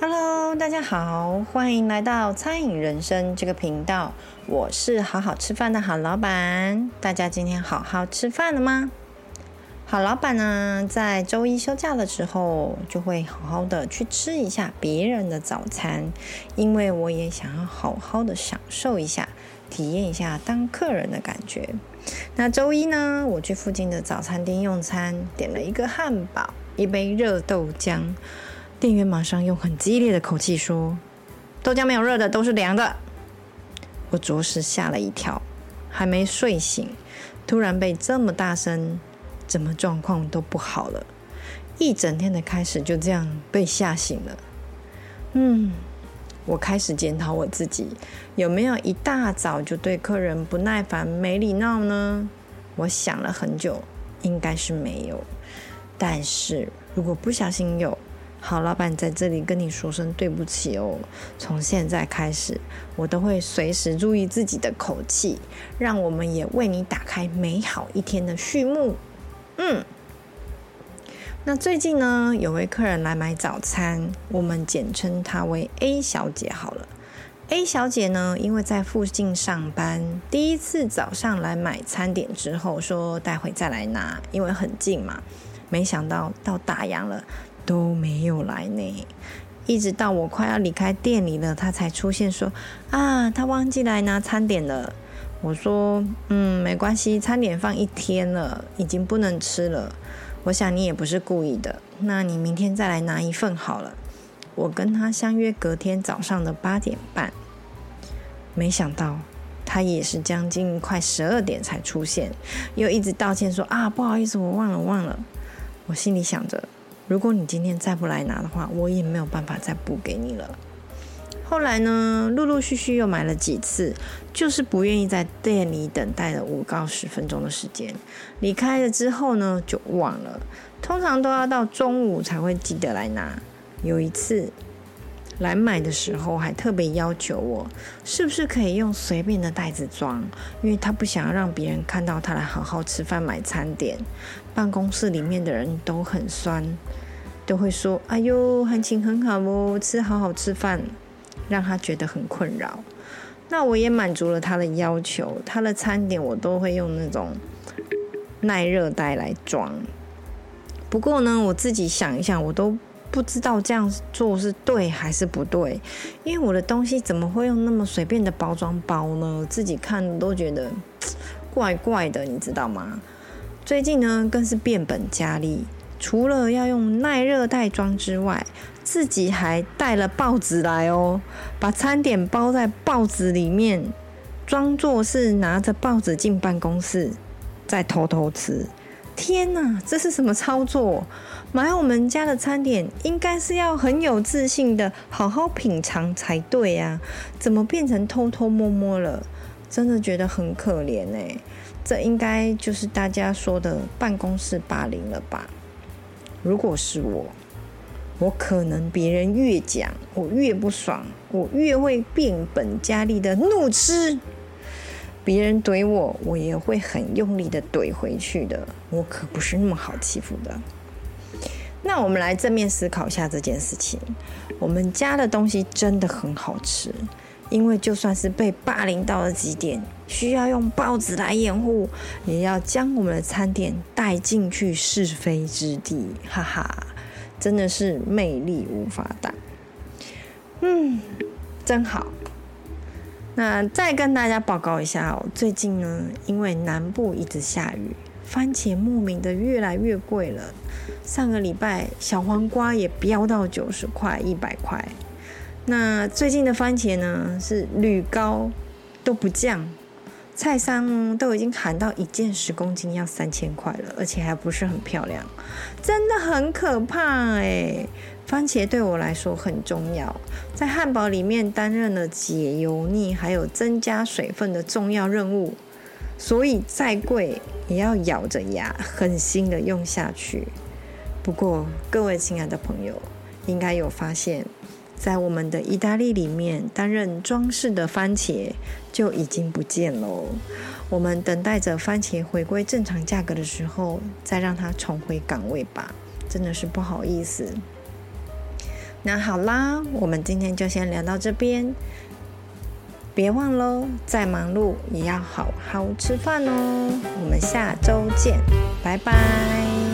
Hello，大家好，欢迎来到餐饮人生这个频道。我是好好吃饭的好老板。大家今天好好吃饭了吗？好老板呢，在周一休假的时候，就会好好的去吃一下别人的早餐，因为我也想要好好的享受一下，体验一下当客人的感觉。那周一呢，我去附近的早餐店用餐，点了一个汉堡，一杯热豆浆。店员马上用很激烈的口气说：“豆浆没有热的，都是凉的。”我着实吓了一跳，还没睡醒，突然被这么大声，怎么状况都不好了。一整天的开始就这样被吓醒了。嗯，我开始检讨我自己，有没有一大早就对客人不耐烦、没礼貌呢？我想了很久，应该是没有。但是如果不小心有，好，老板在这里跟你说声对不起哦。从现在开始，我都会随时注意自己的口气，让我们也为你打开美好一天的序幕。嗯，那最近呢，有位客人来买早餐，我们简称她为 A 小姐好了。A 小姐呢，因为在附近上班，第一次早上来买餐点之后，说待会再来拿，因为很近嘛。没想到到打烊了。都没有来呢，一直到我快要离开店里了，他才出现说啊，他忘记来拿餐点了。我说嗯，没关系，餐点放一天了，已经不能吃了。我想你也不是故意的，那你明天再来拿一份好了。我跟他相约隔天早上的八点半，没想到他也是将近快十二点才出现，又一直道歉说啊，不好意思，我忘了忘了。我心里想着。如果你今天再不来拿的话，我也没有办法再补给你了。后来呢，陆陆续续又买了几次，就是不愿意在店里等待了五到十分钟的时间。离开了之后呢，就忘了，通常都要到中午才会记得来拿。有一次来买的时候，还特别要求我，是不是可以用随便的袋子装，因为他不想要让别人看到他来好好吃饭买餐点。办公室里面的人都很酸。都会说：“哎呦，行情很好哦，吃好好吃饭，让他觉得很困扰。”那我也满足了他的要求，他的餐点我都会用那种耐热袋来装。不过呢，我自己想一想，我都不知道这样做是对还是不对，因为我的东西怎么会用那么随便的包装包呢？自己看都觉得怪怪的，你知道吗？最近呢，更是变本加厉。除了要用耐热袋装之外，自己还带了报纸来哦，把餐点包在报纸里面，装作是拿着报纸进办公室，再偷偷吃。天哪，这是什么操作？买我们家的餐点应该是要很有自信的好好品尝才对呀，怎么变成偷偷摸摸了？真的觉得很可怜哎，这应该就是大家说的办公室霸凌了吧？如果是我，我可能别人越讲，我越不爽，我越会变本加厉的怒吃。别人怼我，我也会很用力的怼回去的。我可不是那么好欺负的。那我们来正面思考一下这件事情。我们家的东西真的很好吃，因为就算是被霸凌到了极点。需要用报纸来掩护，也要将我们的餐点带进去是非之地，哈哈，真的是魅力无法挡。嗯，真好。那再跟大家报告一下哦，最近呢，因为南部一直下雨，番茄莫名的越来越贵了。上个礼拜小黄瓜也飙到九十块、一百块。那最近的番茄呢，是屡高都不降。菜商都已经喊到一件十公斤要三千块了，而且还不是很漂亮，真的很可怕哎！番茄对我来说很重要，在汉堡里面担任了解油腻还有增加水分的重要任务，所以再贵也要咬着牙狠心的用下去。不过各位亲爱的朋友，应该有发现。在我们的意大利里面担任装饰的番茄就已经不见喽。我们等待着番茄回归正常价格的时候，再让它重回岗位吧。真的是不好意思。那好啦，我们今天就先聊到这边。别忘喽，再忙碌也要好好吃饭哦。我们下周见，拜拜。